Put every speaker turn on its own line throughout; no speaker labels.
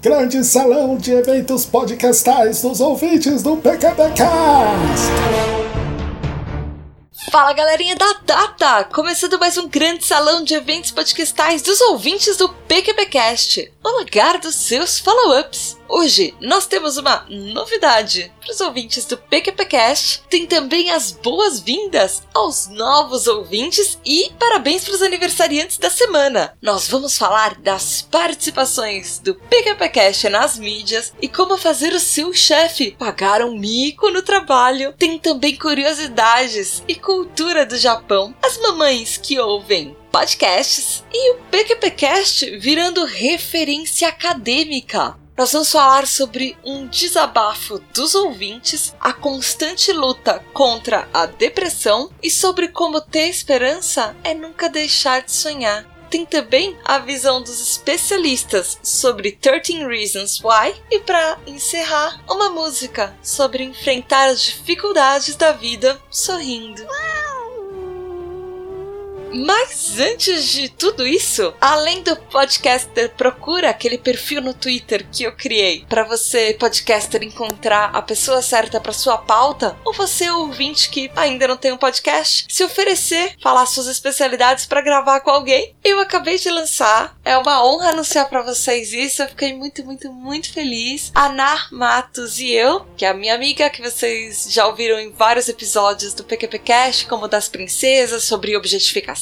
Grande salão de eventos podcastais dos ouvintes do PQPcast.
Fala galerinha da Data! Começando mais um grande salão de eventos podcastais dos ouvintes do PQPcast, o lugar dos seus follow-ups. Hoje nós temos uma novidade para os ouvintes do PQPcast. Tem também as boas-vindas aos novos ouvintes e parabéns para os aniversariantes da semana. Nós vamos falar das participações do PQPcast nas mídias e como fazer o seu chefe pagar um mico no trabalho. Tem também curiosidades e cultura do Japão. As mamães que ouvem podcasts e o PQPcast virando referência acadêmica nós vamos falar sobre um desabafo dos ouvintes, a constante luta contra a depressão e sobre como ter esperança é nunca deixar de sonhar. Tem também a visão dos especialistas sobre 13 Reasons Why e para encerrar, uma música sobre enfrentar as dificuldades da vida sorrindo. Mas antes de tudo isso, além do podcaster, procura aquele perfil no Twitter que eu criei para você, podcaster, encontrar a pessoa certa para sua pauta, ou você, ouvinte que ainda não tem um podcast, se oferecer, falar suas especialidades para gravar com alguém. Eu acabei de lançar, é uma honra anunciar para vocês isso, eu fiquei muito, muito, muito feliz. A Nar Matos e eu, que é a minha amiga que vocês já ouviram em vários episódios do PQPcast, como das princesas, sobre objetificação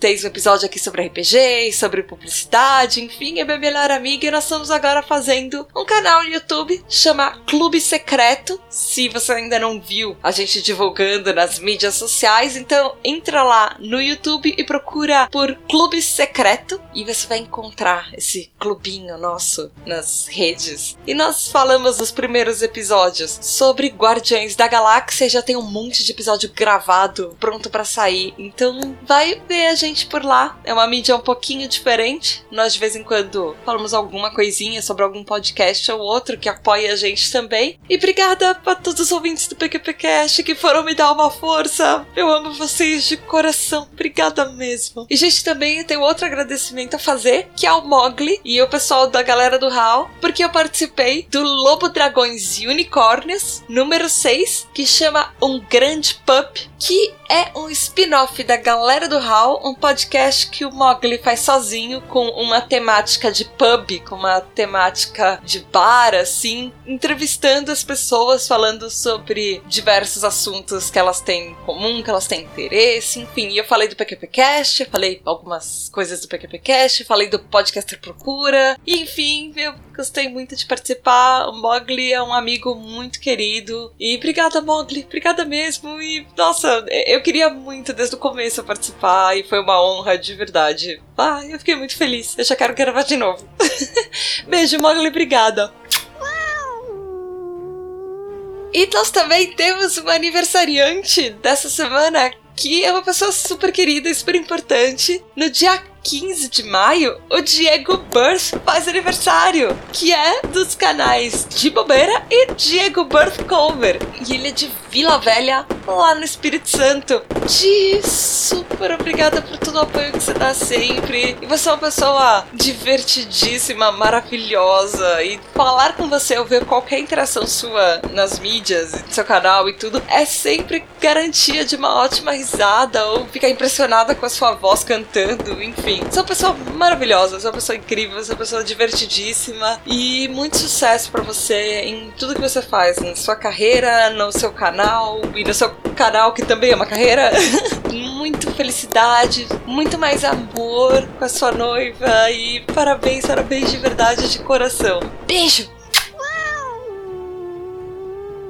tem um episódio aqui sobre RPG, sobre publicidade, enfim, é minha melhor amiga e nós estamos agora fazendo um canal no YouTube chama Clube Secreto. Se você ainda não viu a gente divulgando nas mídias sociais, então entra lá no YouTube e procura por Clube Secreto e você vai encontrar esse clubinho nosso nas redes. E nós falamos nos primeiros episódios sobre Guardiões da Galáxia, já tem um monte de episódio gravado pronto para sair. Então vai ver a gente por lá. É uma mídia um pouquinho diferente. Nós de vez em quando falamos alguma coisinha sobre algum podcast ou outro que apoia a gente também. E obrigada para todos os ouvintes do PQPcast que foram me dar uma força. Eu amo vocês de coração. Obrigada mesmo. E gente, também tem outro agradecimento a fazer, que é o Mogli e o pessoal da galera do HAL, porque eu participei do Lobo Dragões e Unicórnios número 6, que chama Um Grande Pup, que é um spin-off da galera do Hall, um podcast que o Mogli faz sozinho com uma temática de pub, com uma temática de bar, assim, entrevistando as pessoas, falando sobre diversos assuntos que elas têm em comum, que elas têm interesse, enfim. E eu falei do PQPcast, falei algumas coisas do PQPcast, falei do Podcaster Procura, e enfim, eu gostei muito de participar. O Mogli é um amigo muito querido. E obrigada, Mogli, obrigada mesmo. E nossa, eu queria muito desde o começo participar e foi uma honra de verdade. Ah, eu fiquei muito feliz. Eu já quero gravar de novo. Beijo, Mogli, obrigada. E nós também temos uma aniversariante dessa semana que é uma pessoa super querida e super importante. No dia 15 de maio, o Diego Birth faz aniversário, que é dos canais de Bobeira e Diego Birth Cover. E ele é de Vila Velha, lá no Espírito Santo. Di, super obrigada por todo o apoio que você dá sempre. E você é uma pessoa divertidíssima, maravilhosa. E falar com você ou ver qualquer interação sua nas mídias, no seu canal e tudo, é sempre garantia de uma ótima risada ou ficar impressionada com a sua voz cantando, enfim enfim, é uma pessoa maravilhosa, é uma pessoa incrível, é uma pessoa divertidíssima e muito sucesso para você em tudo que você faz, na sua carreira, no seu canal e no seu canal que também é uma carreira. muito felicidade, muito mais amor com a sua noiva e parabéns, parabéns de verdade, de coração. Beijo!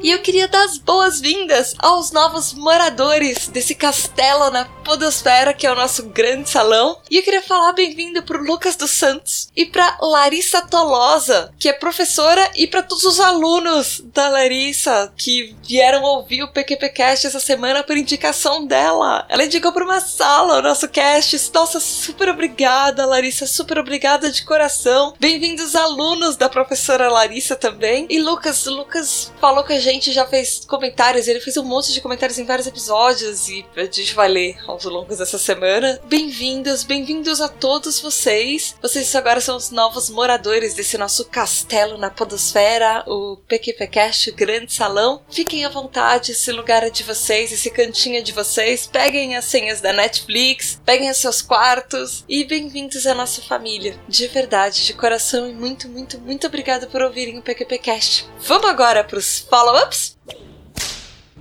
E eu queria dar as boas-vindas aos novos moradores desse castelo na Podosfera, que é o nosso grande salão. E eu queria falar bem-vindo pro Lucas dos Santos e pra Larissa Tolosa, que é professora, e para todos os alunos da Larissa que vieram ouvir o PQPcast essa semana por indicação dela. Ela indicou para uma sala o nosso cast. Nossa, super obrigada, Larissa, super obrigada de coração. Bem-vindos alunos da professora Larissa também. E Lucas, Lucas falou com a gente gente já fez comentários, ele fez um monte de comentários em vários episódios e a gente vai ler aos longos dessa semana. Bem-vindos, bem-vindos a todos vocês. Vocês agora são os novos moradores desse nosso castelo na Podosfera, o PQPcast Grande Salão. Fiquem à vontade, esse lugar é de vocês, esse cantinho é de vocês. Peguem as senhas da Netflix, peguem os seus quartos e bem-vindos à nossa família. De verdade, de coração e muito, muito, muito obrigada por ouvirem o PQPcast. Vamos agora para os follow-ups?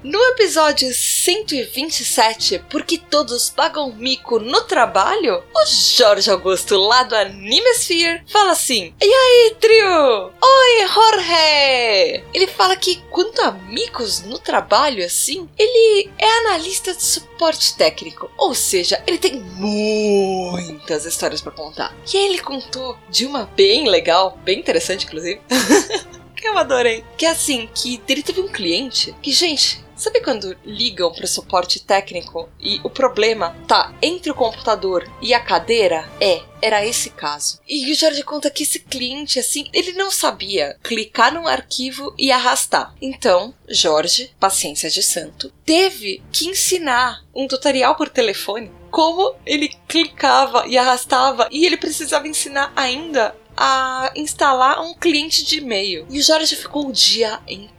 No episódio 127, Porque Todos Pagam Mico no Trabalho, o Jorge Augusto, lá do Animesphere, fala assim: E aí, trio? Oi, Jorge! Ele fala que quanto a micos no trabalho, assim, ele é analista de suporte técnico, ou seja, ele tem muitas histórias para contar. E ele contou de uma bem legal, bem interessante, inclusive. eu adorei. Que é assim, que ele teve um cliente que, gente, Sabe quando ligam para suporte técnico e o problema tá entre o computador e a cadeira? É, era esse caso. E o Jorge conta que esse cliente, assim, ele não sabia clicar num arquivo e arrastar. Então, Jorge, paciência de santo, teve que ensinar um tutorial por telefone como ele clicava e arrastava e ele precisava ensinar ainda a instalar um cliente de e-mail. E o Jorge ficou o dia inteiro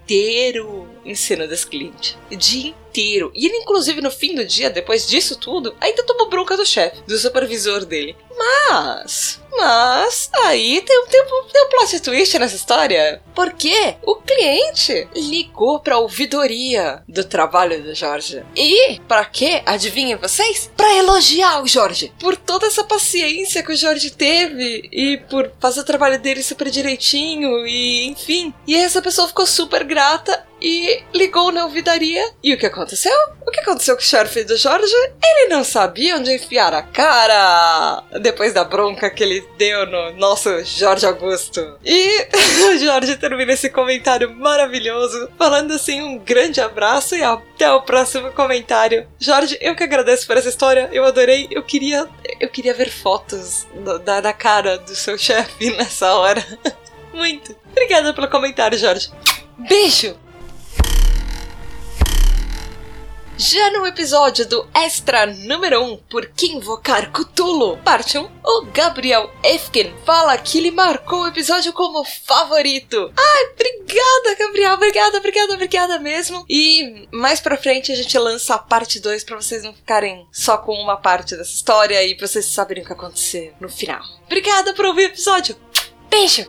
ensinando esse cliente. O dia inteiro. E ele, inclusive, no fim do dia, depois disso tudo, ainda tomou bronca do chefe, do supervisor dele. Mas mas aí tem um, tem, tem um plot twist nessa história. Porque o cliente ligou pra ouvidoria do trabalho do Jorge. E para quê? Adivinhem vocês? Para elogiar o Jorge. Por toda essa paciência que o Jorge teve e por fazer o trabalho dele super direitinho e enfim. E essa pessoa ficou super grata e ligou na ouvidaria. E o que aconteceu? O que aconteceu com o chefe do Jorge? Ele não sabia onde enfiar a cara depois da bronca que ele deu no nosso Jorge Augusto. E o Jorge termina esse comentário maravilhoso, falando assim: um grande abraço e até o próximo comentário. Jorge, eu que agradeço por essa história, eu adorei. Eu queria, eu queria ver fotos da, da cara do seu chefe nessa hora. Muito. Obrigada pelo comentário, Jorge. Beijo! Já no episódio do Extra número 1, Por que Invocar Cthulhu, parte 1, o Gabriel Efkin fala que ele marcou o episódio como favorito. Ai, obrigada, Gabriel, obrigada, obrigada, obrigada mesmo. E mais pra frente a gente lança a parte 2 para vocês não ficarem só com uma parte dessa história e vocês saberem o que aconteceu no final. Obrigada por ouvir o episódio. Beijo!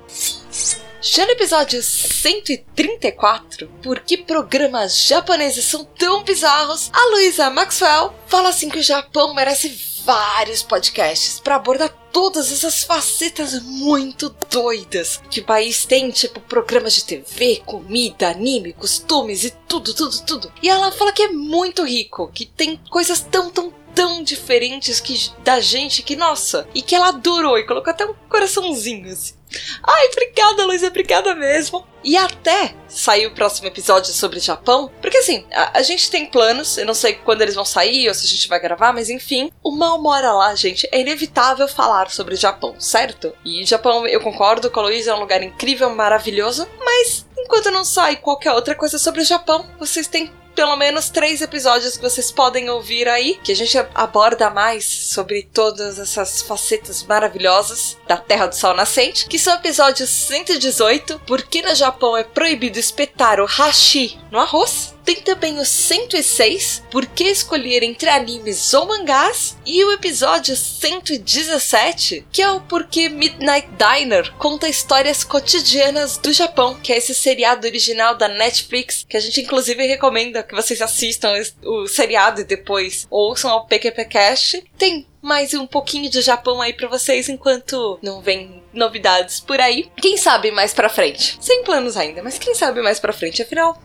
Já no episódio 134, por que programas japoneses são tão bizarros, a Luísa Maxwell fala assim que o Japão merece vários podcasts para abordar todas essas facetas muito doidas que o país tem, tipo programas de TV, comida, anime, costumes e tudo, tudo, tudo. E ela fala que é muito rico, que tem coisas tão, tão tão diferentes que da gente que, nossa, e que ela adorou e colocou até um coraçãozinho assim. Ai, obrigada, Luísa, obrigada mesmo. E até sair o próximo episódio sobre Japão, porque assim, a, a, gente tem planos, eu não sei quando eles vão sair ou se a gente vai gravar, mas enfim, uma hora lá, gente, é inevitável falar sobre Japão, certo? E Japão, eu concordo com a Luísa, é um lugar incrível, maravilhoso, mas enquanto não sai qualquer outra coisa sobre o Japão, vocês têm pelo menos três episódios que vocês podem ouvir aí, que a gente aborda mais sobre todas essas facetas maravilhosas da Terra do Sol Nascente, que são episódios 118, porque no Japão é proibido espetar o hashi no arroz, tem também o 106, Por que escolher entre animes ou mangás? E o episódio 117, que é o Porquê Midnight Diner conta histórias cotidianas do Japão, que é esse seriado original da Netflix, que a gente inclusive recomenda que vocês assistam o seriado e depois ouçam ao PQPcast. Tem mais um pouquinho de Japão aí para vocês enquanto não vem novidades por aí. Quem sabe mais pra frente? Sem planos ainda, mas quem sabe mais pra frente, afinal,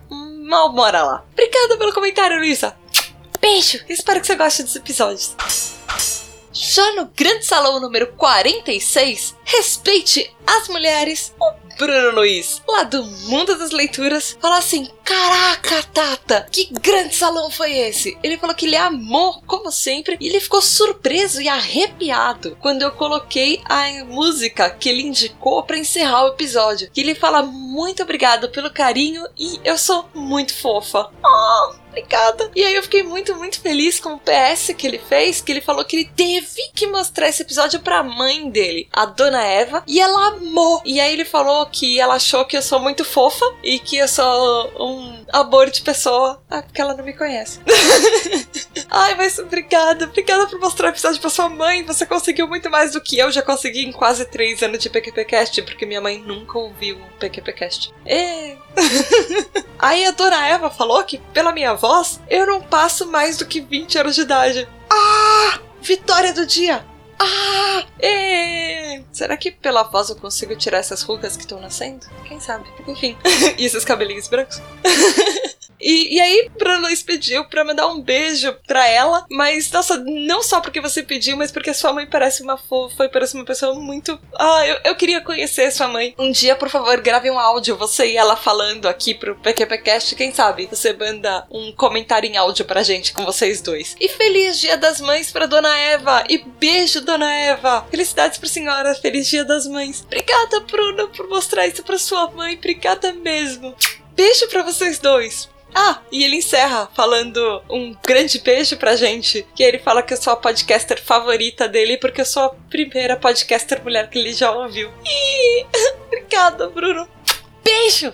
mal mora lá. Obrigada pelo comentário, Luísa. Beijo! Espero que você goste dos episódios. Já no Grande Salão número 46, respeite as mulheres. O Bruno Luiz, lá do Mundo das Leituras, fala assim: Caraca, Tata, que grande salão foi esse? Ele falou que ele amou, como sempre, e ele ficou surpreso e arrepiado quando eu coloquei a música que ele indicou para encerrar o episódio. Que ele fala muito obrigado pelo carinho e eu sou muito fofa. Oh, obrigada. E aí eu fiquei muito, muito feliz com o PS que ele fez, que ele falou que ele teve que mostrar esse episódio pra mãe dele, a dona Eva, e ela amou. E aí ele falou que ela achou que eu sou muito fofa e que eu sou um amor de pessoa. Ah, porque ela não me conhece. Ai, mas obrigada, obrigada por mostrar o episódio pra sua mãe. Você conseguiu muito mais do que eu já consegui em quase três anos de PQPcast, porque minha mãe nunca ouviu um PQPcast. É. Aí a dona Eva falou que, pela minha voz, eu não passo mais do que 20 anos de idade. Ah! Vitória do dia! Ah! É. Será que pela voz eu consigo tirar essas rugas que estão nascendo? Quem sabe? Enfim. e esses cabelinhos brancos? E, e aí, Luiz pediu pra mandar um beijo pra ela, mas, nossa, não só porque você pediu, mas porque sua mãe parece uma fofa e parece uma pessoa muito. Ah, eu, eu queria conhecer sua mãe. Um dia, por favor, grave um áudio, você e ela falando aqui pro PQPcast, quem sabe você manda um comentário em áudio pra gente com vocês dois. E feliz Dia das Mães pra Dona Eva! E beijo, Dona Eva! Felicidades pra senhora, feliz Dia das Mães! Obrigada, Bruna, por mostrar isso pra sua mãe, obrigada mesmo! Beijo pra vocês dois! Ah, e ele encerra falando um grande beijo pra gente. Que ele fala que eu sou a podcaster favorita dele porque eu sou a primeira podcaster mulher que ele já ouviu. Ih, obrigada, Bruno. Beijo!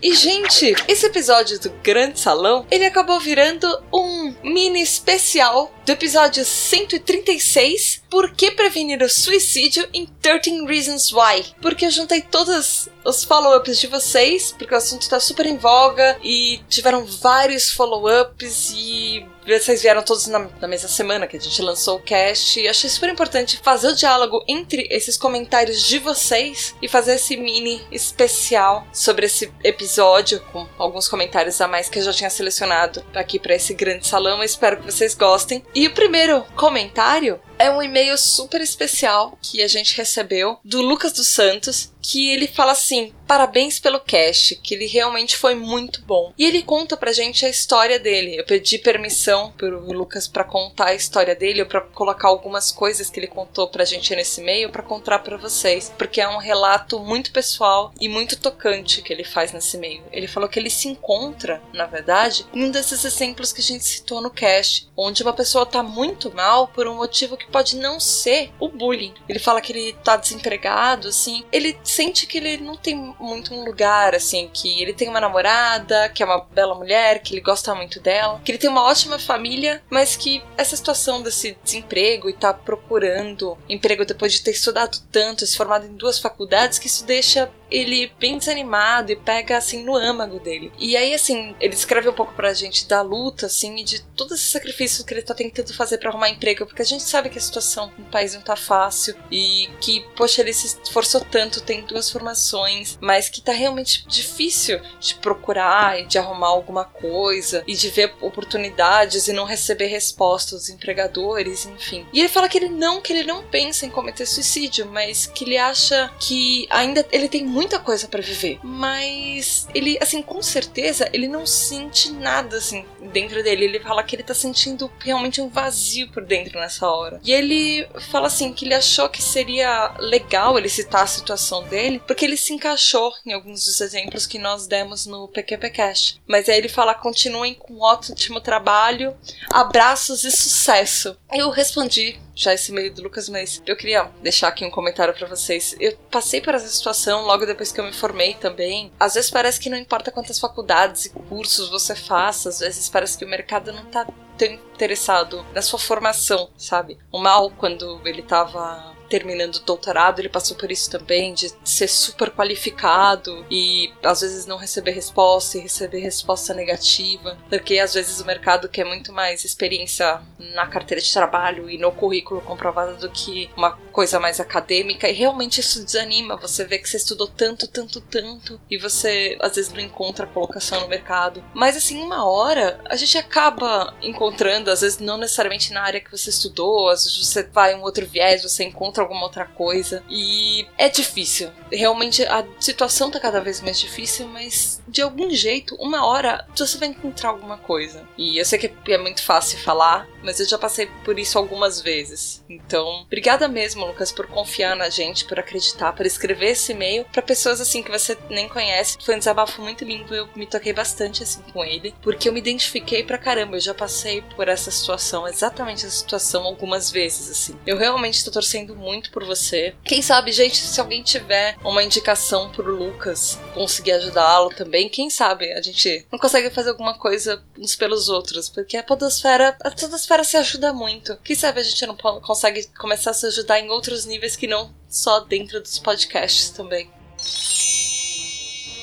E, gente, esse episódio do Grande Salão, ele acabou virando um mini especial do episódio 136, Por que prevenir o suicídio em 13 Reasons Why? Porque eu juntei todos os follow-ups de vocês, porque o assunto tá super em voga e tiveram vários follow-ups e vocês vieram todos na, na, mesma semana que a gente lançou o cast e achei super importante fazer o diálogo entre esses comentários de vocês e fazer esse mini especial sobre esse episódio com alguns comentários a mais que eu já tinha selecionado aqui para esse grande salão. Eu espero que vocês gostem. E o primeiro comentário é um e-mail super especial que a gente recebeu do Lucas dos Santos, que ele fala assim: parabéns pelo cast, que ele realmente foi muito bom. E ele conta pra gente a história dele. Eu pedi permissão pro Lucas para contar a história dele, ou pra colocar algumas coisas que ele contou pra gente nesse e-mail para contar para vocês, porque é um relato muito pessoal e muito tocante que ele faz nesse e-mail. Ele falou que ele se encontra, na verdade, em um desses exemplos que a gente citou no cast, onde uma pessoa tá muito mal por um motivo que pode não ser o bullying. Ele fala que ele tá desempregado, assim, ele sente que ele não tem muito um lugar, assim, que ele tem uma namorada, que é uma bela mulher, que ele gosta muito dela, que ele tem uma ótima família, mas que essa situação desse desemprego e tá procurando emprego depois de ter estudado tanto, se formado em duas faculdades, que isso deixa ele bem desanimado e pega assim no âmago dele. E aí, assim, ele escreve um pouco pra gente da luta, assim, e de todo esse sacrifício que ele tá tentando fazer para arrumar emprego, porque a gente sabe que a situação no país não tá fácil e que, poxa, ele se esforçou tanto, tem duas formações, mas que tá realmente difícil de procurar e de arrumar alguma coisa e de ver oportunidades e não receber respostas dos empregadores, enfim. E ele fala que ele não, que ele não pensa em cometer suicídio, mas que ele acha que ainda ele tem muita coisa para viver, mas ele, assim, com certeza, ele não sente nada, assim, dentro dele. Ele fala que ele tá sentindo realmente um vazio por dentro nessa hora. E ele fala, assim, que ele achou que seria legal ele citar a situação dele, porque ele se encaixou em alguns dos exemplos que nós demos no PQP Cash. Mas aí ele fala: continuem com um ótimo trabalho, abraços e sucesso. Eu respondi já esse e-mail do Lucas, mas eu queria deixar aqui um comentário para vocês. Eu passei por essa situação logo depois que eu me formei também. Às vezes parece que não importa quantas faculdades e cursos você faça, às vezes parece que o mercado não tá tão interessado na sua formação, sabe? O Mal, quando ele tava terminando o doutorado, ele passou por isso também, de ser super qualificado e às vezes não receber resposta e receber resposta negativa, porque às vezes o mercado quer muito mais experiência na carteira de trabalho e no currículo comprovado do que uma coisa mais acadêmica, e realmente isso desanima. Você vê que você estudou tanto, tanto, tanto, e você às vezes não encontra colocação no mercado. Mas assim, uma hora a gente acaba encontrando, às vezes não necessariamente na área que você estudou, às vezes você vai um outro viés, você encontra encontra alguma outra coisa. E é difícil. Realmente a situação tá cada vez mais difícil, mas de algum jeito, uma hora você vai encontrar alguma coisa. E eu sei que é muito fácil falar, mas eu já passei por isso algumas vezes. Então, obrigada mesmo, Lucas, por confiar na gente, por acreditar, por escrever esse e-mail para pessoas assim que você nem conhece. Foi um desabafo muito lindo, eu me toquei bastante assim com ele, porque eu me identifiquei pra caramba, eu já passei por essa situação, exatamente essa situação algumas vezes assim. Eu realmente tô torcendo muito por você. Quem sabe, gente, se alguém tiver uma indicação pro Lucas conseguir ajudá-lo também, quem sabe a gente não consegue fazer alguma coisa uns pelos outros, porque a podosfera, a podosfera se ajuda muito. Quem sabe a gente não consegue começar a se ajudar em outros níveis que não só dentro dos podcasts também.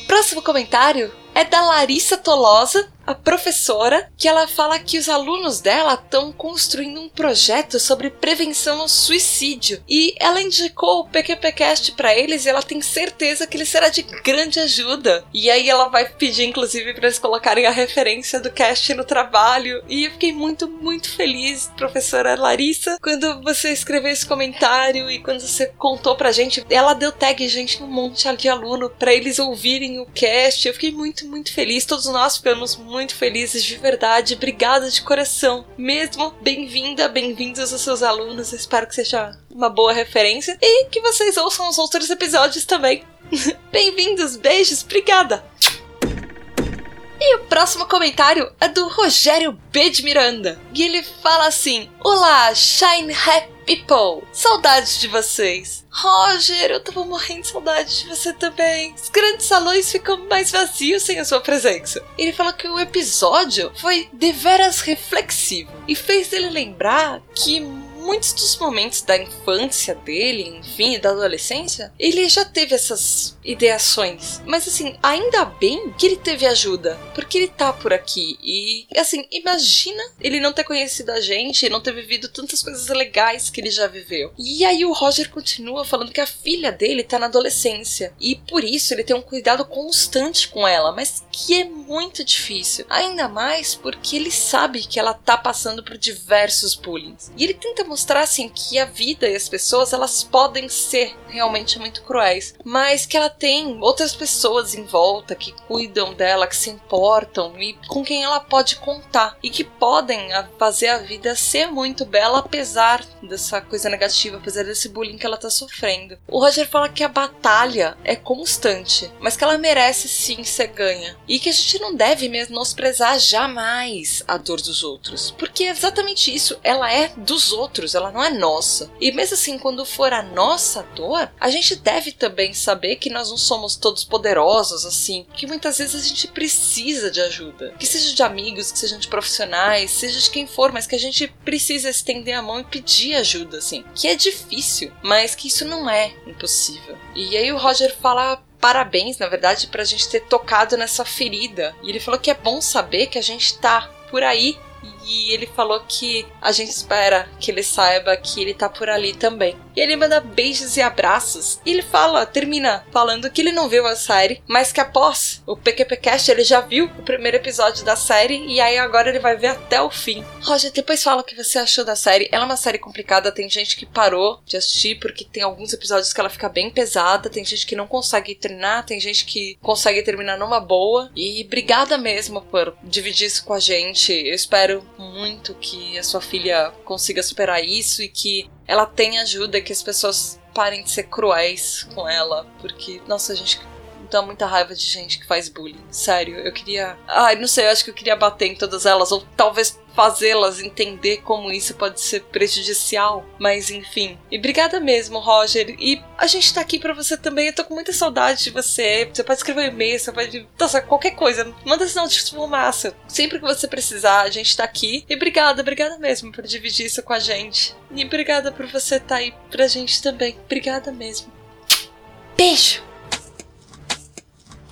Próximo comentário é da Larissa Tolosa, a professora, que ela fala que os alunos dela estão construindo um projeto sobre prevenção ao suicídio. E ela indicou o PQPcast para eles e ela tem certeza que ele será de grande ajuda. E aí ela vai pedir, inclusive, para eles colocarem a referência do cast no trabalho. E eu fiquei muito, muito feliz, professora Larissa, quando você escreveu esse comentário e quando você contou pra gente. Ela deu tag, gente, um monte de aluno para eles ouvirem o cast. Eu fiquei muito, muito feliz. Todos nós ficamos muito muito felizes de verdade. Obrigada de coração. Mesmo bem-vinda, bem-vindos aos seus alunos. Espero que seja uma boa referência e que vocês ouçam os outros episódios também. Bem-vindos, beijos, obrigada. E o próximo comentário é do Rogério B. de Miranda. E ele fala assim: Olá, Shine Happy People! Saudades de vocês! Roger, eu tava morrendo de saudade de você também. Os grandes salões ficam mais vazios sem a sua presença. Ele falou que o episódio foi deveras reflexivo e fez ele lembrar que muitos dos momentos da infância dele, enfim, da adolescência, ele já teve essas ideações. Mas assim, ainda bem que ele teve ajuda, porque ele tá por aqui. E assim, imagina ele não ter conhecido a gente, não ter vivido tantas coisas legais que ele já viveu. E aí o Roger continua falando que a filha dele tá na adolescência e por isso ele tem um cuidado constante com ela, mas que é muito difícil. Ainda mais porque ele sabe que ela tá passando por diversos bullying. E ele tenta mostrar assim que a vida e as pessoas elas podem ser realmente muito cruéis, mas que ela tem outras pessoas em volta que cuidam dela, que se importam e com quem ela pode contar e que podem fazer a vida ser muito bela apesar dessa coisa negativa, apesar desse bullying que ela tá sofrendo. O Roger fala que a batalha é constante, mas que ela merece sim ser ganha e que a gente não deve menosprezar jamais a dor dos outros, porque é exatamente isso, ela é dos outros outros, ela não é nossa. E mesmo assim, quando for a nossa dor, a gente deve também saber que nós não somos todos poderosos assim, que muitas vezes a gente precisa de ajuda. Que seja de amigos, que seja de profissionais, seja de quem for, mas que a gente precisa estender a mão e pedir ajuda, assim. Que é difícil, mas que isso não é impossível. E aí o Roger fala parabéns, na verdade, pra gente ter tocado nessa ferida. E ele falou que é bom saber que a gente tá por aí e ele falou que a gente espera que ele saiba que ele tá por ali também. E ele manda beijos e abraços. E ele fala, termina falando que ele não viu a série, mas que após o PQPcast ele já viu o primeiro episódio da série e aí agora ele vai ver até o fim. Roger, depois fala o que você achou da série. Ela é uma série complicada, tem gente que parou de assistir porque tem alguns episódios que ela fica bem pesada, tem gente que não consegue treinar, tem gente que consegue terminar numa boa. E obrigada mesmo por dividir isso com a gente. Eu espero muito que a sua filha consiga superar isso e que ela tenha ajuda, que as pessoas parem de ser cruéis com ela, porque, nossa, a gente dá muita raiva de gente que faz bullying. Sério, eu queria. Ai, não sei, eu acho que eu queria bater em todas elas, ou talvez fazê-las entender como isso pode ser prejudicial. Mas enfim. E obrigada mesmo, Roger. E a gente tá aqui para você também. Eu tô com muita saudade de você. Você pode escrever um e-mail, você pode. Nossa, qualquer coisa. Manda sinal de fumaça. Sempre que você precisar, a gente tá aqui. E obrigada, obrigada mesmo por dividir isso com a gente. E obrigada por você estar tá aí pra gente também. Obrigada mesmo. Beijo!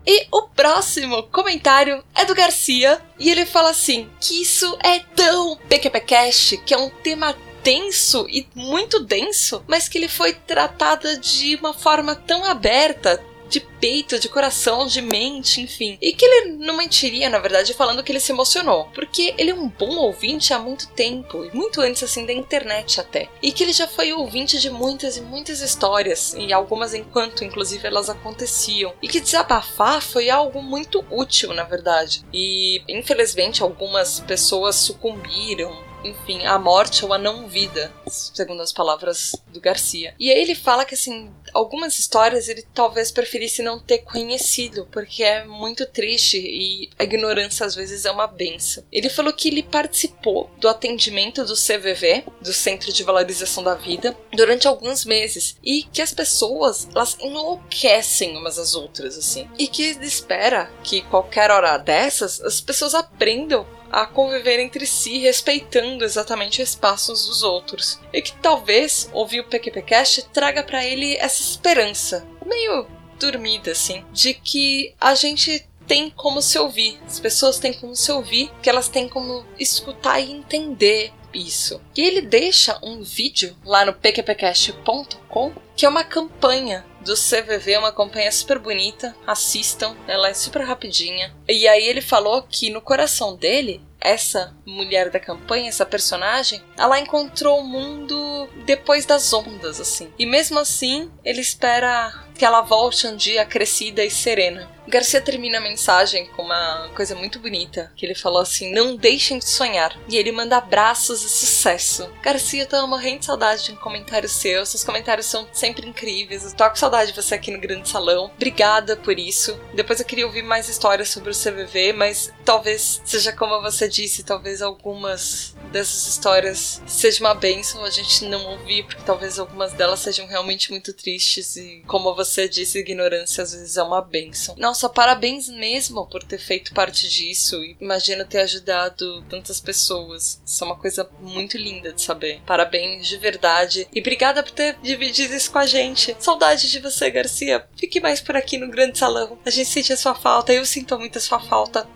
E o próximo comentário é do Garcia e ele fala assim: que isso é tão PQPcast, que é um tema denso e muito denso, mas que ele foi tratado de uma forma tão aberta, de peito, de coração, de mente, enfim. E que ele não mentiria, na verdade, falando que ele se emocionou, porque ele é um bom ouvinte há muito tempo, e muito antes assim da internet até. E que ele já foi ouvinte de muitas e muitas histórias, e algumas enquanto inclusive elas aconteciam. E que desabafar foi algo muito útil, na verdade. E infelizmente algumas pessoas sucumbiram enfim, a morte ou a não vida, segundo as palavras do Garcia. E aí ele fala que, assim, algumas histórias ele talvez preferisse não ter conhecido, porque é muito triste e a ignorância às vezes é uma benção. Ele falou que ele participou do atendimento do CVV, do Centro de Valorização da Vida, durante alguns meses e que as pessoas, elas enlouquecem umas às outras, assim. E que ele espera que qualquer hora dessas as pessoas aprendam a conviver entre si, respeitando exatamente os espaços dos outros. E que talvez ouvir o PQPcast traga para ele essa esperança, meio dormida assim, de que a gente tem como se ouvir, as pessoas têm como se ouvir, que elas têm como escutar e entender isso. E ele deixa um vídeo lá no pqpcast.com que é uma campanha do CVV, uma campanha super bonita. Assistam, ela é super rapidinha. E aí ele falou que no coração dele, essa mulher da campanha, essa personagem, ela encontrou o mundo depois das ondas, assim. E mesmo assim, ele espera que ela volte um dia crescida e serena. Garcia termina a mensagem com uma coisa muito bonita, que ele falou assim: "Não deixem de sonhar". E ele manda abraços e sucesso. Garcia, eu tô morrendo de saudade de um comentário seu. Seus comentários são sempre incríveis. Eu tô com saudade de você aqui no Grande Salão. Obrigada por isso. Depois eu queria ouvir mais histórias sobre o CVV, mas talvez seja como você disse, talvez algumas dessas histórias seja uma bênção a gente não ouvir, porque talvez algumas delas sejam realmente muito tristes e como você disse, ignorância às vezes é uma bênção. Nossa, parabéns mesmo por ter feito parte disso. Imagino ter ajudado tantas pessoas. Isso é uma coisa muito linda de saber. Parabéns de verdade. E obrigada por ter dividido isso com a gente. Saudade de você, Garcia. Fique mais por aqui no grande salão. A gente sente a sua falta. Eu sinto muito a sua falta.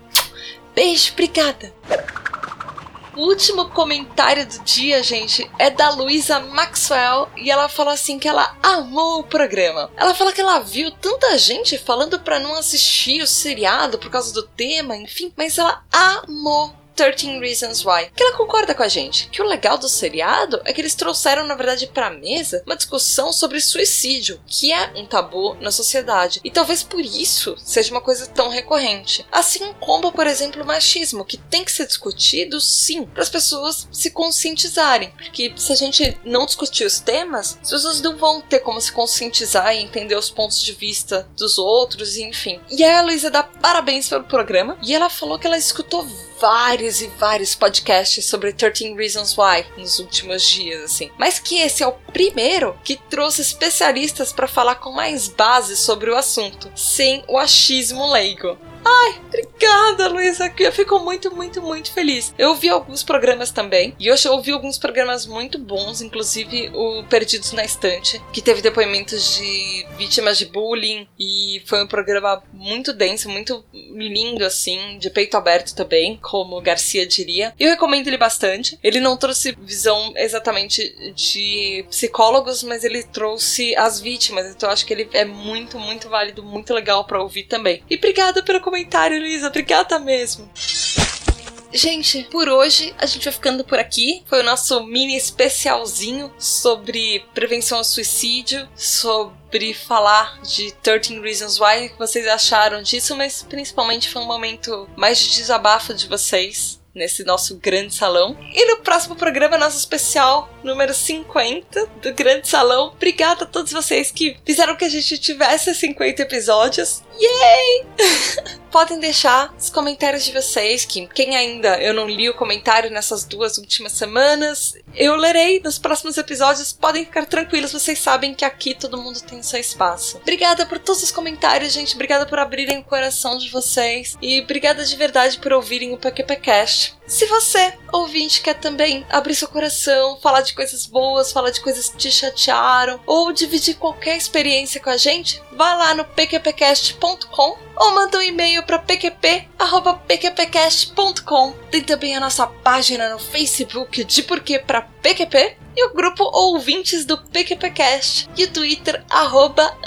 Beijo, obrigada. O último comentário do dia, gente, é da Luísa Maxwell e ela fala assim que ela amou o programa. Ela fala que ela viu tanta gente falando para não assistir o seriado por causa do tema, enfim, mas ela amou 13 Reasons Why, que ela concorda com a gente, que o legal do seriado é que eles trouxeram, na verdade, pra mesa uma discussão sobre suicídio, que é um tabu na sociedade, e talvez por isso seja uma coisa tão recorrente. Assim como, por exemplo, o machismo, que tem que ser discutido sim, para as pessoas se conscientizarem, porque se a gente não discutir os temas, as pessoas não vão ter como se conscientizar e entender os pontos de vista dos outros, enfim. E aí a Luísa dá parabéns pelo programa, e ela falou que ela escutou vários e vários podcasts sobre 13 Reasons Why nos últimos dias, assim. Mas que esse é o primeiro que trouxe especialistas para falar com mais base sobre o assunto, sem o achismo leigo. Ai, obrigada, Luísa. Eu fico muito, muito, muito feliz. Eu ouvi alguns programas também. E eu ouvi alguns programas muito bons, inclusive o Perdidos na Estante, que teve depoimentos de vítimas de bullying. E foi um programa muito denso, muito lindo, assim, de peito aberto também, como Garcia diria. Eu recomendo ele bastante. Ele não trouxe visão exatamente de psicólogos, mas ele trouxe as vítimas. Então eu acho que ele é muito, muito válido, muito legal para ouvir também. E obrigada pelo comentário, Luísa. Obrigada mesmo. Gente, por hoje a gente vai ficando por aqui. Foi o nosso mini especialzinho sobre prevenção ao suicídio, sobre falar de 13 Reasons Why, o que vocês acharam disso, mas principalmente foi um momento mais de desabafo de vocês nesse nosso grande salão. E no próximo programa, nosso especial número 50 do Grande Salão. Obrigada a todos vocês que fizeram que a gente tivesse 50 episódios. Yay! Podem deixar os comentários de vocês, que quem ainda eu não li o comentário nessas duas últimas semanas, eu lerei nos próximos episódios. Podem ficar tranquilos, vocês sabem que aqui todo mundo tem seu espaço. Obrigada por todos os comentários, gente. Obrigada por abrirem o coração de vocês. E obrigada de verdade por ouvirem o PQPcast. Se você, ouvinte, quer também abrir seu coração, falar de coisas boas, falar de coisas que te chatearam, ou dividir qualquer experiência com a gente, vá lá no pqpcast.com ou manda um e-mail para pqp@pqpcast.com. Tem também a nossa página no Facebook de Porquê para PQP e o grupo Ouvintes do PQPcast e o Twitter arroba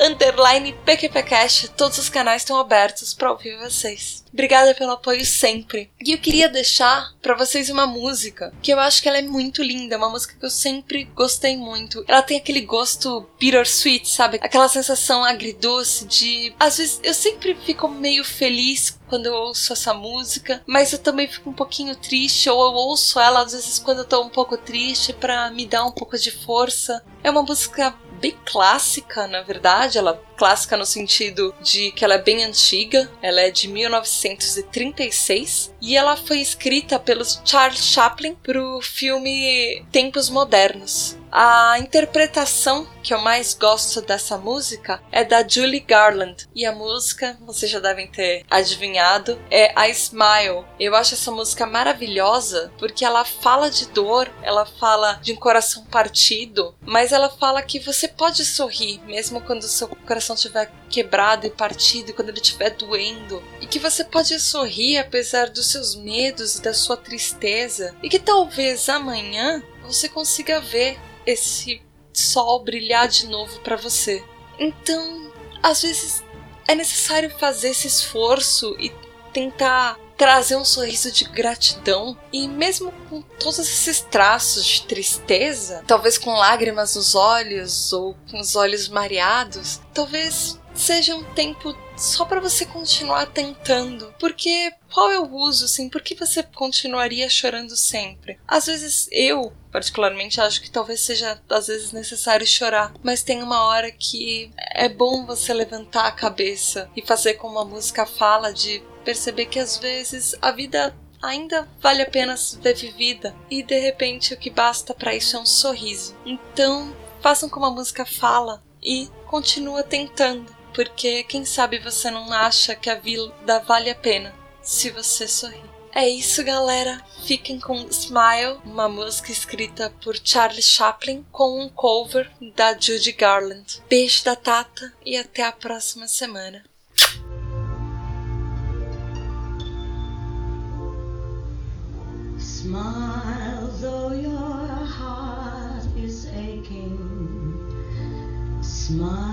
PQPcast. Todos os canais estão abertos para ouvir vocês. Obrigada pelo apoio sempre. E eu queria deixar para vocês uma música que eu acho que ela é muito linda, uma música que eu sempre gostei muito. Ela tem aquele gosto bittersweet, sabe? Aquela sensação agridoce de às vezes eu sempre fico meio feliz quando eu ouço essa música, mas eu também fico um pouquinho triste ou eu ouço ela às vezes quando eu tô um pouco triste para me dar um pouco de força. É uma música bem clássica, na verdade. Ela clássica no sentido de que ela é bem antiga. Ela é de 1936 e ela foi escrita pelo Charles Chaplin para o filme Tempos Modernos. A interpretação que eu mais gosto dessa música é da Julie Garland. E a música, vocês já devem ter adivinhado, é a Smile. Eu acho essa música maravilhosa porque ela fala de dor, ela fala de um coração partido, mas ela fala que você pode sorrir mesmo quando o seu coração estiver quebrado e partido e quando ele estiver doendo. E que você pode sorrir apesar dos seus medos e da sua tristeza. E que talvez amanhã você consiga ver esse sol brilhar de novo para você. Então, às vezes é necessário fazer esse esforço e tentar trazer um sorriso de gratidão e mesmo com todos esses traços de tristeza, talvez com lágrimas nos olhos ou com os olhos mareados, talvez seja um tempo só para você continuar tentando. Porque qual é o uso, assim? Por que você continuaria chorando sempre? Às vezes eu, particularmente, acho que talvez seja às vezes necessário chorar, mas tem uma hora que é bom você levantar a cabeça e fazer como a música fala de perceber que às vezes a vida ainda vale a pena ser vivida e de repente o que basta para isso é um sorriso. Então, façam como a música fala e continua tentando porque quem sabe você não acha que a vida vale a pena se você sorrir. É isso, galera. Fiquem com Smile, uma música escrita por Charlie Chaplin com um cover da Judy Garland. Beijo da Tata e até a próxima semana. Smile though your heart is aching. Smile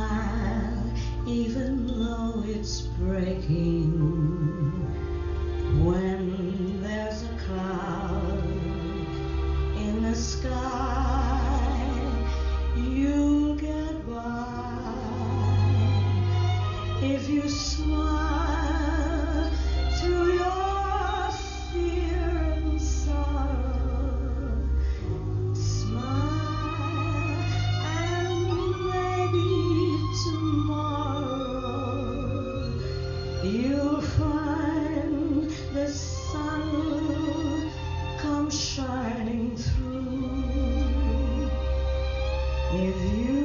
is you.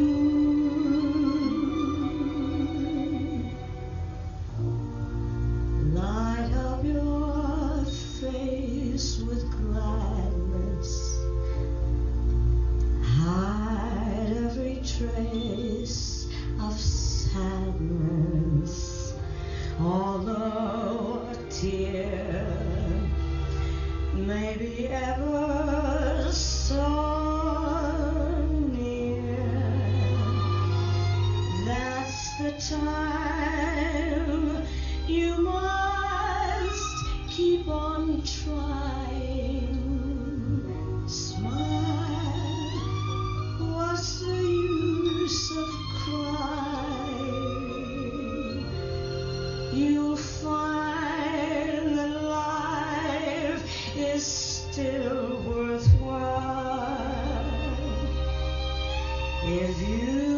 is you.